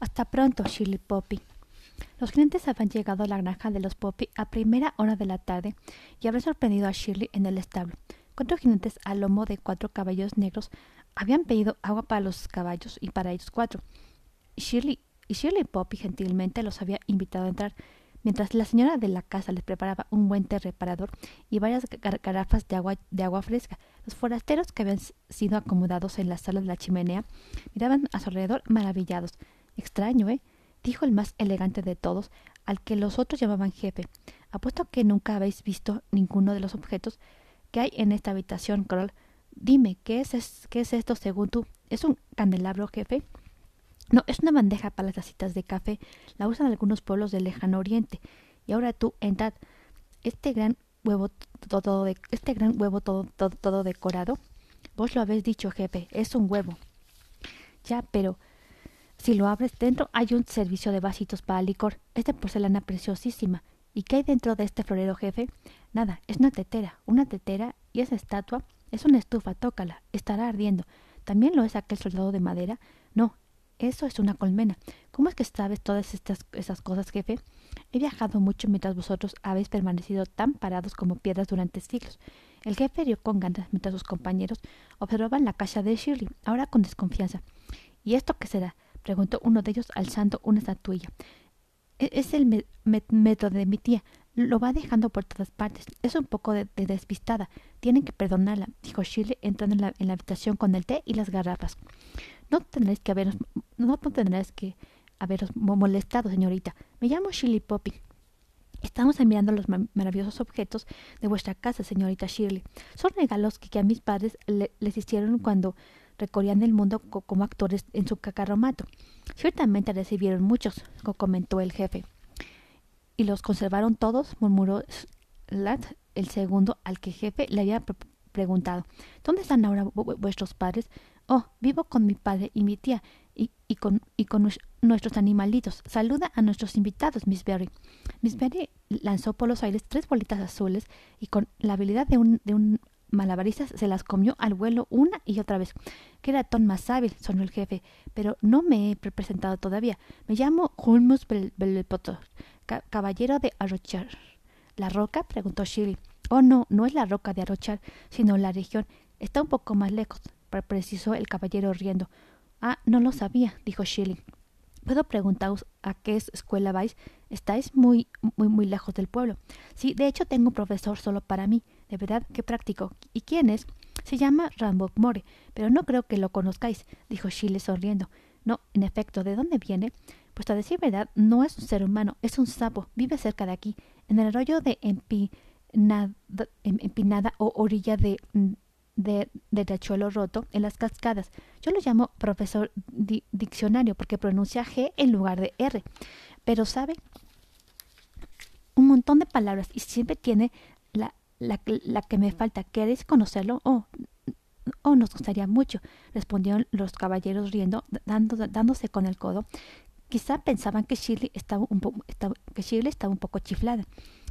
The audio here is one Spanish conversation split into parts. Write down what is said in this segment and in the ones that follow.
Hasta pronto, Shirley Poppy. Los clientes habían llegado a la granja de los Poppy a primera hora de la tarde y habían sorprendido a Shirley en el establo. Cuatro jinetes al lomo de cuatro caballos negros habían pedido agua para los caballos y para ellos cuatro. Shirley, y Shirley Poppy gentilmente los había invitado a entrar. Mientras la señora de la casa les preparaba un buen té reparador y varias garrafas de agua, de agua fresca, los forasteros que habían sido acomodados en la sala de la chimenea miraban a su alrededor maravillados. Extraño, ¿eh? dijo el más elegante de todos, al que los otros llamaban jefe. Apuesto que nunca habéis visto ninguno de los objetos que hay en esta habitación, Kroll. Dime, ¿qué es, ¿qué es esto según tú? ¿Es un candelabro, jefe? No, es una bandeja para las tacitas de café. La usan algunos pueblos del lejano oriente. Y ahora tú, entrad. Este gran huevo todo, de, este gran huevo todo, todo, todo decorado. Vos lo habéis dicho, jefe. Es un huevo. Ya, pero si lo abres dentro hay un servicio de vasitos para licor. Es de porcelana preciosísima. ¿Y qué hay dentro de este florero, jefe? Nada, es una tetera, una tetera y esa estatua es una estufa, tócala, estará ardiendo. ¿También lo es aquel soldado de madera? No, eso es una colmena. ¿Cómo es que sabes todas estas esas cosas, jefe? He viajado mucho mientras vosotros habéis permanecido tan parados como piedras durante siglos. El jefe rió con ganas mientras sus compañeros observaban la caja de Shirley, ahora con desconfianza. ¿Y esto qué será? Preguntó uno de ellos alzando una estatuilla. E-, es el método de mi tía. Lo va dejando por todas partes. Es un poco de, despistada. Tienen que perdonarla, dijo Shirley entrando en la, en la habitación con el té y las garrafas. No tendréis que haberos, no tendréis que haberos molestado, señorita. Me llamo Shirley Poppy. Estamos admirando los maravillosos objetos de vuestra casa, señorita Shirley. Son regalos que, a mis padres les hicieron cuando recorrían el mundo como actores en su cacarromato. Ciertamente recibieron muchos, comentó el jefe. ¿Y los conservaron todos? murmuró Slat, el segundo al que jefe le había preguntado. ¿Dónde están ahora vuestros padres? Oh, vivo con mi padre y mi tía y, y con, y con nuestros animalitos. Saluda a nuestros invitados, Miss Berry. Miss Berry lanzó por los aires tres bolitas azules y con la habilidad de un malabarista se las comió al vuelo una y otra vez. ¡Qué ratón más hábil! sonó el jefe. Pero no me he presentado todavía. Me llamo Hulmus Bellepotter, caballero de Arrochar. ¿La roca? preguntó Shirley. Oh, no, no es la roca de Arrochar, sino la región. Está un poco más lejos precisó el caballero riendo. Ah, no lo sabía, dijo Shilling. ¿Puedo preguntaros a qué escuela vais? Estáis muy, muy, muy lejos del pueblo. Sí, de hecho tengo un profesor solo para mí. De verdad, qué práctico. ¿Y quién es? Se llama Rambo More, pero no creo que lo conozcáis, dijo Shilling sonriendo. No, en efecto, ¿de dónde viene? Pues a decir verdad, no es un ser humano, es un sapo. Vive cerca de aquí, en el arroyo de Empinada, Empinada o orilla de de, de Riachuelo Roto en las cascadas. Yo lo llamo profesor diccionario porque pronuncia G en lugar de R. Pero sabe un montón de palabras y siempre tiene la, la, que me falta. ¿Queréis conocerlo? Oh, oh, nos gustaría mucho, respondieron los caballeros riendo, dando, dándose con el codo. Quizá pensaban que Shirley estaba un, que Shirley estaba un poco chiflada.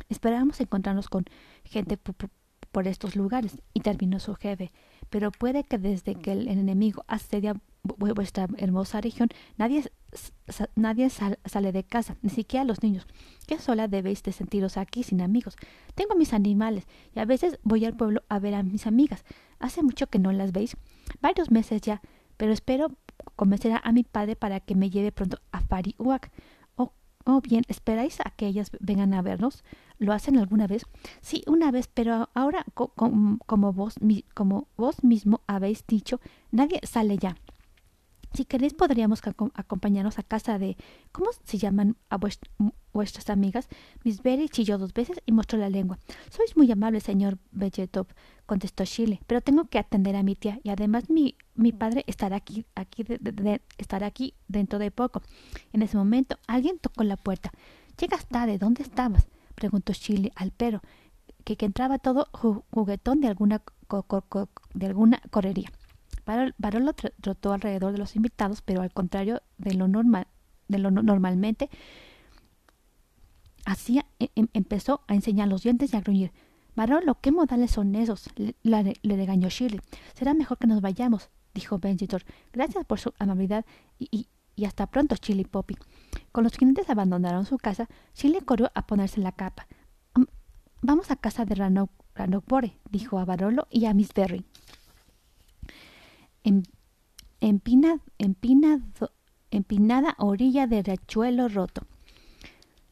Esperábamos encontrarnos con gente por estos lugares, y terminó su jefe. Pero puede que desde que el enemigo asedia vuestra hermosa región, nadie, nadie sale de casa, ni siquiera los niños. Qué sola debéis de sentiros aquí sin amigos. Tengo mis animales, y a veces voy al pueblo a ver a mis amigas. Hace mucho que no las veis, varios meses ya, pero espero convencer a mi padre para que me lleve pronto a Fariuac. O, oh, bien, ¿esperáis a que ellas vengan a vernos? ¿Lo hacen alguna vez? Sí, una vez, pero ahora, como, vos, como vos mismo habéis dicho, nadie sale ya. Si queréis, podríamos acompañarnos a casa de. ¿Cómo se llaman a vuestras amigas? Miss Berry chilló dos veces y mostró la lengua. Sois muy amable, señor Belletop, contestó Shirley, pero tengo que atender a mi tía y además mi, mi padre estará aquí, aquí estará aquí dentro de poco. En ese momento, alguien tocó la puerta. Llegas tarde, ¿dónde estabas? preguntó Shirley al perro, que, que entraba todo juguetón de alguna, de alguna correría. Barolo trotó alrededor de los invitados, pero al contrario de lo, normal, de lo normalmente e, em, empezó a enseñar los dientes y a gruñir. Barolo, ¿qué modales son esos? Le, regañó Shirley. Será mejor que nos vayamos, dijo Benjitor. Gracias por su amabilidad y, hasta pronto, Chili Poppy. Con los jinetes abandonaron su casa, Chili corrió a ponerse la capa. Vamos a casa de Ranok, Bore, dijo a Barolo y a Miss Berry. En, empinada orilla de riachuelo roto.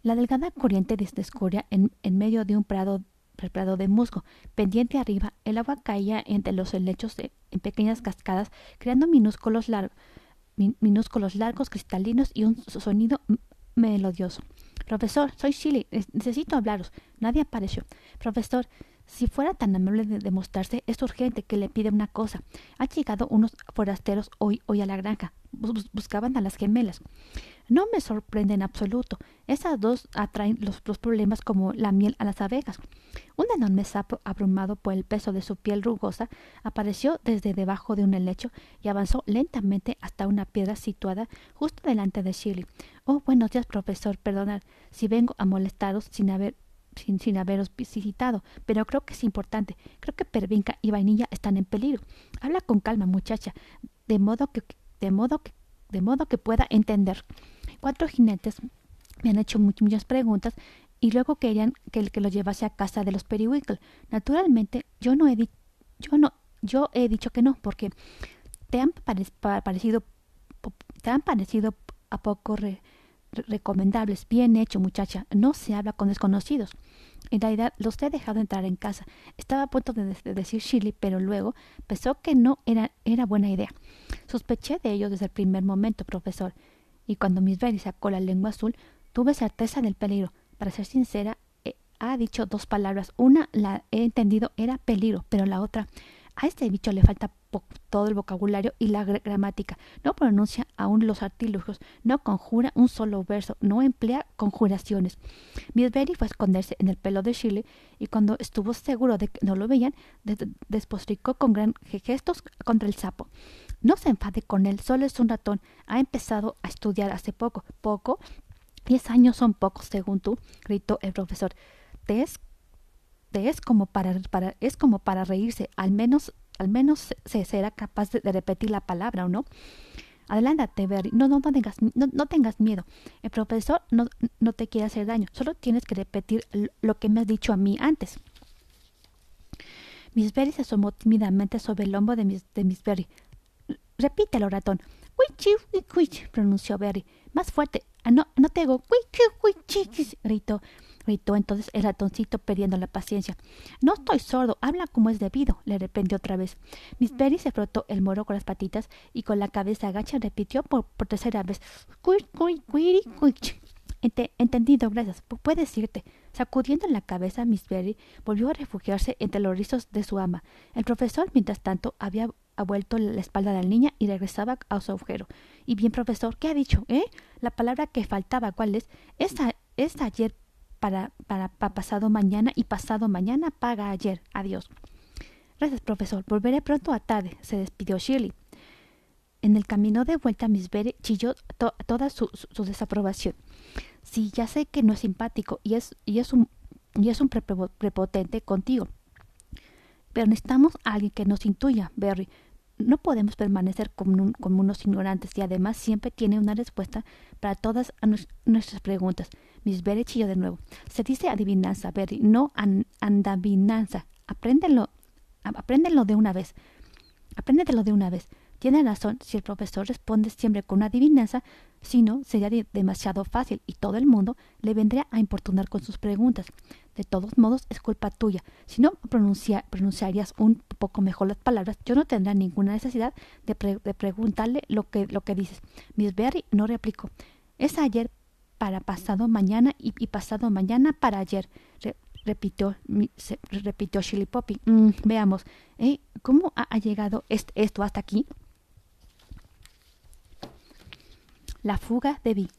La delgada corriente descurría en, en medio de un prado prado de musgo. Pendiente arriba, el agua caía entre los helechos en pequeñas cascadas, creando minúsculos, minúsculos largos cristalinos y un sonido melodioso. Profesor, soy Shirley. Necesito hablaros. Nadie apareció. Profesor, si fuera tan amable de demostrarse, es urgente que le pide una cosa. Han llegado unos forasteros hoy, hoy a la granja. buscaban a las gemelas. No me sorprende en absoluto. Esas dos atraen los, problemas como la miel a las abejas. Un enorme sapo, abrumado por el peso de su piel rugosa, apareció desde debajo de un helecho y avanzó lentamente hasta una piedra situada justo delante de Shirley. Oh, buenos días, profesor. Perdonad si vengo a molestaros sin haber sin, sin, haberos visitado, pero creo que es importante. Creo que Pervinca y Vainilla están en peligro. Habla con calma, muchacha, de modo que, de modo que, de modo que pueda entender. Cuatro jinetes me han hecho muchas preguntas y luego querían que, que lo llevase a casa de los Periwinkle. Naturalmente, yo no he dicho, yo no, yo he dicho que no, porque te han parecido, te han parecido a poco recomendables. Bien hecho, muchacha. No se habla con desconocidos. En realidad, los he dejado entrar en casa. Estaba a punto de, decir Shirley, pero luego pensó que no era, buena idea. Sospeché de ello desde el primer momento, profesor y cuando Miss Berry sacó la lengua azul, tuve certeza del peligro. Para ser sincera, eh, ha dicho dos palabras. Una la he entendido era peligro, pero la otra, a este bicho le falta todo el vocabulario y la gramática. No pronuncia aún los artilugios, no conjura un solo verso, no emplea conjuraciones. Miss fue a esconderse en el pelo de Shirley y cuando estuvo seguro de que no lo veían, despostricó con gran gestos contra el sapo. No se enfade con él, solo es un ratón. Ha empezado a estudiar hace poco. ¿Poco? Diez años son pocos, según tú, gritó el profesor. Te es, como para, es como para reírse. Al menos, al menos se será capaz de, repetir la palabra, ¿o no? Adelántate, Berry. No, no, no tengas, no, no tengas miedo. El profesor no, no te quiere hacer daño. Solo tienes que repetir lo que me has dicho a mí antes. Miss Berry se asomó tímidamente sobre el hombro de Miss, de Miss Berry. Repítelo, ratón. Wichi, wichi, pronunció Berry. Más fuerte. Ah, no, no te digo. Wichi, wichi, gritó. Gritó entonces el ratoncito perdiendo la paciencia. No estoy sordo, habla como es debido, le reprendió otra vez. Miss Berry se frotó el moro con las patitas y con la cabeza agacha repitió por, tercera vez. entendido, gracias. Puedes irte. Sacudiendo la cabeza, Miss Berry volvió a refugiarse entre los rizos de su ama. El profesor, mientras tanto, había ha vuelto la espalda de la niña y regresaba a su agujero. Y bien, profesor, ¿qué ha dicho? ¿Eh? La palabra que faltaba, ¿cuál es? Es, ayer para, para, pasado mañana y pasado mañana paga ayer. Adiós. Gracias, profesor. Volveré pronto a tarde, se despidió Shirley. En el camino de vuelta, Miss Berry chilló toda su, desaprobación. Sí, ya sé que no es simpático y es, y es un, y es un prepotente contigo. Pero necesitamos a alguien que nos intuya, Berry no podemos permanecer como, unos ignorantes y además siempre tiene una respuesta para todas nuestras preguntas. Miss Berry chilló de nuevo. Se dice adivinanza, Berry, no andavinanza. Apréndelo, apréndelo de una vez. Apréndetelo de una vez. Tiene razón si el profesor responde siempre con una adivinanza, si no, sería demasiado fácil y todo el mundo le vendría a importunar con sus preguntas. De todos modos, es culpa tuya. Si no pronunciarías un poco mejor las palabras, yo no tendría ninguna necesidad de, preguntarle lo que, lo que dices. Miss Berry no replicó. Es ayer para pasado mañana y, pasado mañana para ayer. repitió, repitió Shilly Poppy. Mm, veamos, ¿eh? ¿cómo ha, llegado esto hasta aquí? La fuga de Vi.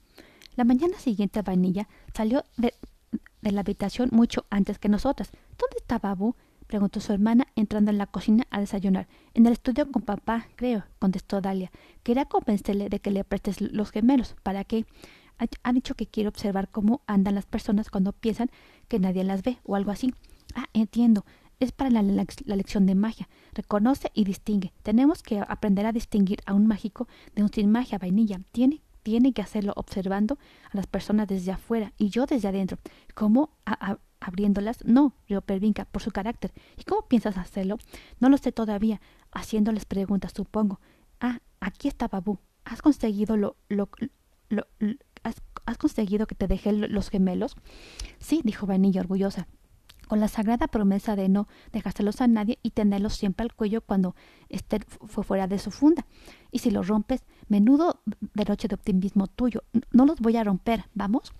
La mañana siguiente Vainilla salió de, la habitación mucho antes que nosotras. ¿Dónde está Babu? preguntó su hermana entrando en la cocina a desayunar. En el estudio con papá, creo, contestó Dalia. Quería convencerle de que le prestes los gemelos. ¿Para qué? Ha, dicho que quiere observar cómo andan las personas cuando piensan que nadie las ve o algo así. Ah, entiendo. Es para la, la, lección de magia. Reconoce y distingue. Tenemos que aprender a distinguir a un mágico de un sin magia vainilla. Tiene tiene que hacerlo observando a las personas desde afuera y yo desde adentro. ¿Cómo abriéndolas? No, yo Pervinca, por su carácter. ¿Y cómo piensas hacerlo? No lo sé todavía. Haciéndoles preguntas, supongo. Ah, aquí está Babu. ¿Has conseguido lo, lo, lo, has, conseguido que te deje los gemelos? Sí, dijo Vanilla orgullosa con la sagrada promesa de no dejárselos a nadie y tenerlos siempre al cuello cuando Esther fue fuera de su funda. Y si los rompes, menudo de noche de optimismo tuyo. No los voy a romper, ¿vamos?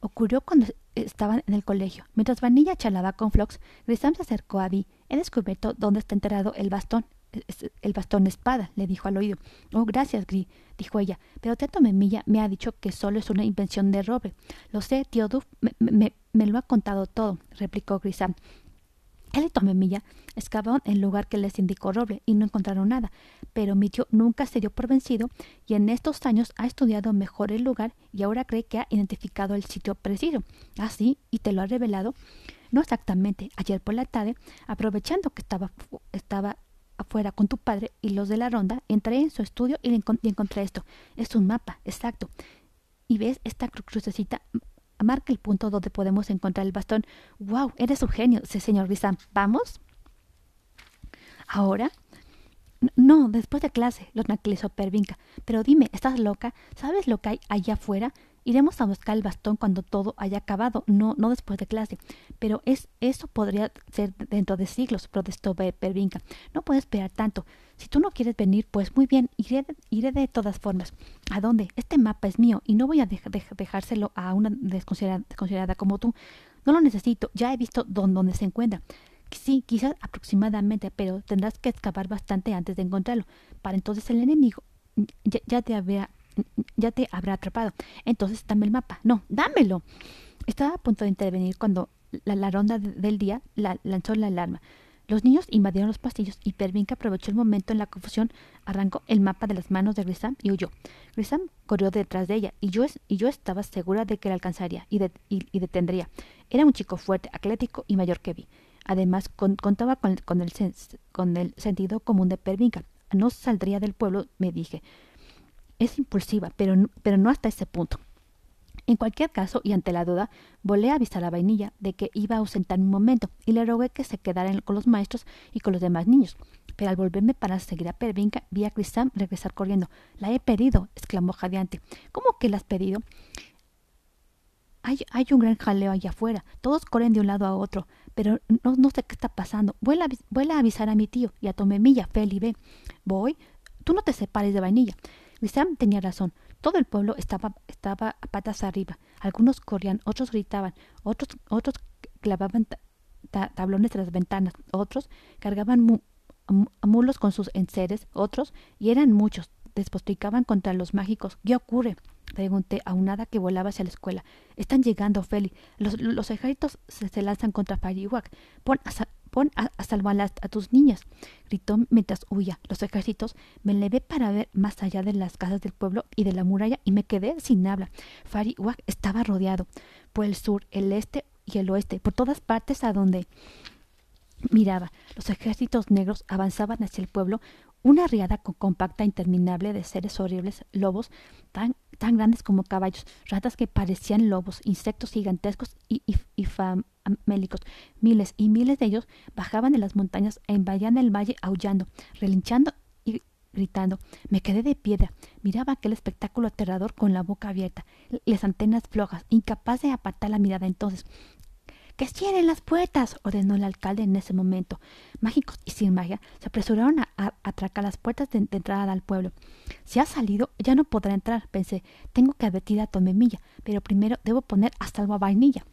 Ocurrió cuando estaban en el colegio. Mientras Vanilla charlaba con Flox, Grisam se acercó a Vi. He descubierto dónde está enterrado el bastón. El bastón de espada, le dijo al oído. Oh, gracias, Gris, dijo ella. Pero Teto Memilla me ha dicho que solo es una invención de Roble. Lo sé, tío Duff me, me, lo ha contado todo, replicó Grisam. Él y Tomemilla excavaron el lugar que les indicó Roble y no encontraron nada, pero mi tío nunca se dio por vencido y en estos años ha estudiado mejor el lugar y ahora cree que ha identificado el sitio preciso. ¿Ah, sí? ¿Y te lo ha revelado? No exactamente. Ayer por la tarde, aprovechando que estaba, estaba afuera con tu padre y los de la ronda, entré en su estudio y, encontré esto. Es un mapa, exacto. Y ves esta crucecita marca el punto donde podemos encontrar el bastón. ¡Wow! Eres un genio, señor Rizam. ¿Vamos? ¿Ahora? No, después de clase, lo tranquilizó Pervinca. Pero dime, ¿estás loca? ¿Sabes lo que hay allá afuera? Iremos a buscar el bastón cuando todo haya acabado, no, no después de clase. Pero es, eso podría ser dentro de siglos, protestó Pervinca. No puedes esperar tanto. Si tú no quieres venir, pues muy bien, iré, de todas formas. ¿A dónde? Este mapa es mío y no voy a dejárselo a una desconsiderada, como tú. No lo necesito, ya he visto dónde, se encuentra. Sí, quizás aproximadamente, pero tendrás que excavar bastante antes de encontrarlo. Para entonces el enemigo ya, ya te había ya te habrá atrapado. Entonces dame el mapa. No, dámelo. Estaba a punto de intervenir cuando la, ronda del día la, lanzó la alarma. Los niños invadieron los pasillos y Pervinca aprovechó el momento en la confusión, arrancó el mapa de las manos de Grisam y huyó. Grisam corrió detrás de ella y yo, y yo estaba segura de que la alcanzaría y, y, detendría. Era un chico fuerte, atlético y mayor que vi. Además, contaba con, con, el con el sentido común de Pervinca. No saldría del pueblo, me dije. Es impulsiva, pero, pero no hasta ese punto. En cualquier caso, y ante la duda, volé a avisar a Vainilla de que iba a ausentarme un momento y le rogué que se quedara con los maestros y con los demás niños. Pero al volverme para seguir a Pervinca, vi a Crisam regresar corriendo. La he pedido, exclamó jadeante. ¿Cómo que la has pedido? Hay, hay, un gran jaleo allá afuera. Todos corren de un lado a otro. Pero no, no sé qué está pasando. Vuela, vuela a avisar a mi tío y a Tomemilla, Feli, ve. Voy. Tú no te separes de vainilla. Sam tenía razón. Todo el pueblo estaba, estaba a patas arriba. Algunos corrían, otros gritaban, otros, otros clavaban tablones de las ventanas, otros cargaban mulos con sus enseres, otros, y eran muchos, despotricaban contra los mágicos. ¿Qué ocurre? Pregunté a un hada que volaba hacia la escuela. Están llegando, Feli. Los, los ejércitos se, lanzan contra Fariwak. Pon a, pon a, salvar a, tus niñas, gritó mientras huía. Los ejércitos me levé para ver más allá de las casas del pueblo y de la muralla y me quedé sin habla. Fariwak estaba rodeado por el sur, el este y el oeste, por todas partes a donde miraba. Los ejércitos negros avanzaban hacia el pueblo, una riada compacta interminable de seres horribles, lobos tan, tan grandes como caballos, ratas que parecían lobos, insectos gigantescos y, y, y mélicos. Miles y miles de ellos bajaban de las montañas e invadían el valle aullando, relinchando y gritando. Me quedé de piedra. Miraba aquel espectáculo aterrador con la boca abierta, las antenas flojas, incapaz de apartar la mirada entonces. ¡Que cierren las puertas! ordenó el alcalde en ese momento. Mágicos y sin magia se apresuraron a, atracar las puertas de, entrada al pueblo. Si ha salido, ya no podrá entrar, pensé. Tengo que advertir a Tomemilla, pero primero debo poner a salvo a Vainilla.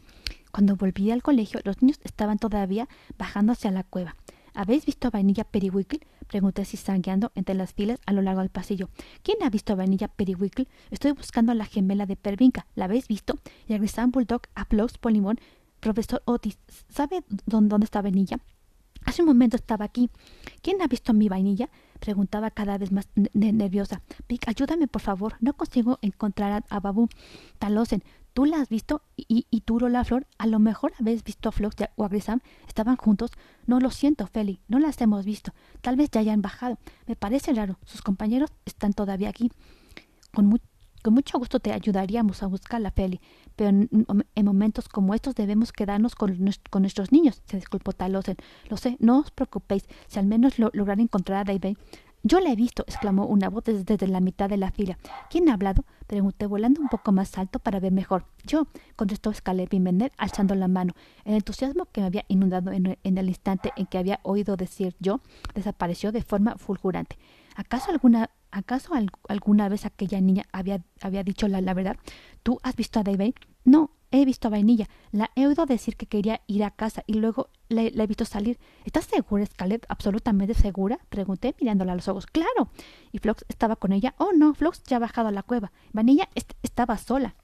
Cuando volví al colegio, los niños estaban todavía bajando hacia la cueva. ¿Habéis visto a Vainilla Periwinkle? Pregunté sangueando entre las filas a lo largo del pasillo. ¿Quién ha visto a Vainilla Periwinkle? Estoy buscando a la gemela de Pervinca. ¿La habéis visto? Y a Grisam Bulldog, a Plox Polimón, profesor Otis. ¿Sabe dónde está Vainilla? Hace un momento estaba aquí. ¿Quién ha visto mi vainilla? preguntaba cada vez más nerviosa. Pic, ayúdame, por favor. No consigo encontrar a, Babu. Talosen, ¿tú la has visto? ¿Y, y la Flor? A lo mejor habéis visto a Flox o a Grisam. ¿Estaban juntos? No, lo siento, Feli. No las hemos visto. Tal vez ya hayan bajado. Me parece raro. Sus compañeros están todavía aquí. con, mucho gusto te ayudaríamos a buscarla, Feli, pero en, momentos como estos debemos quedarnos con, nuestros niños, se disculpó Talosen. Lo sé, no os preocupéis, si al menos lo, lograr encontrar a David. Yo la he visto, exclamó una voz desde, la mitad de la fila. ¿Quién ha hablado? pregunté, volando un poco más alto para ver mejor. Yo, contestó Scarlett Bimbender, alzando la mano. El entusiasmo que me había inundado en, el instante en que había oído decir yo desapareció de forma fulgurante. ¿Acaso alguna, acaso alguna vez aquella niña había, había dicho la, la verdad? ¿Tú has visto a David? No, He visto a Vainilla. La he oído decir que quería ir a casa y luego la, he visto salir. ¿Estás segura, Scarlett? ¿Absolutamente segura? Pregunté mirándola a los ojos. ¡Claro! ¿Y Flox estaba con ella? Oh, no, Flox ya ha bajado a la cueva. Vanilla estaba sola.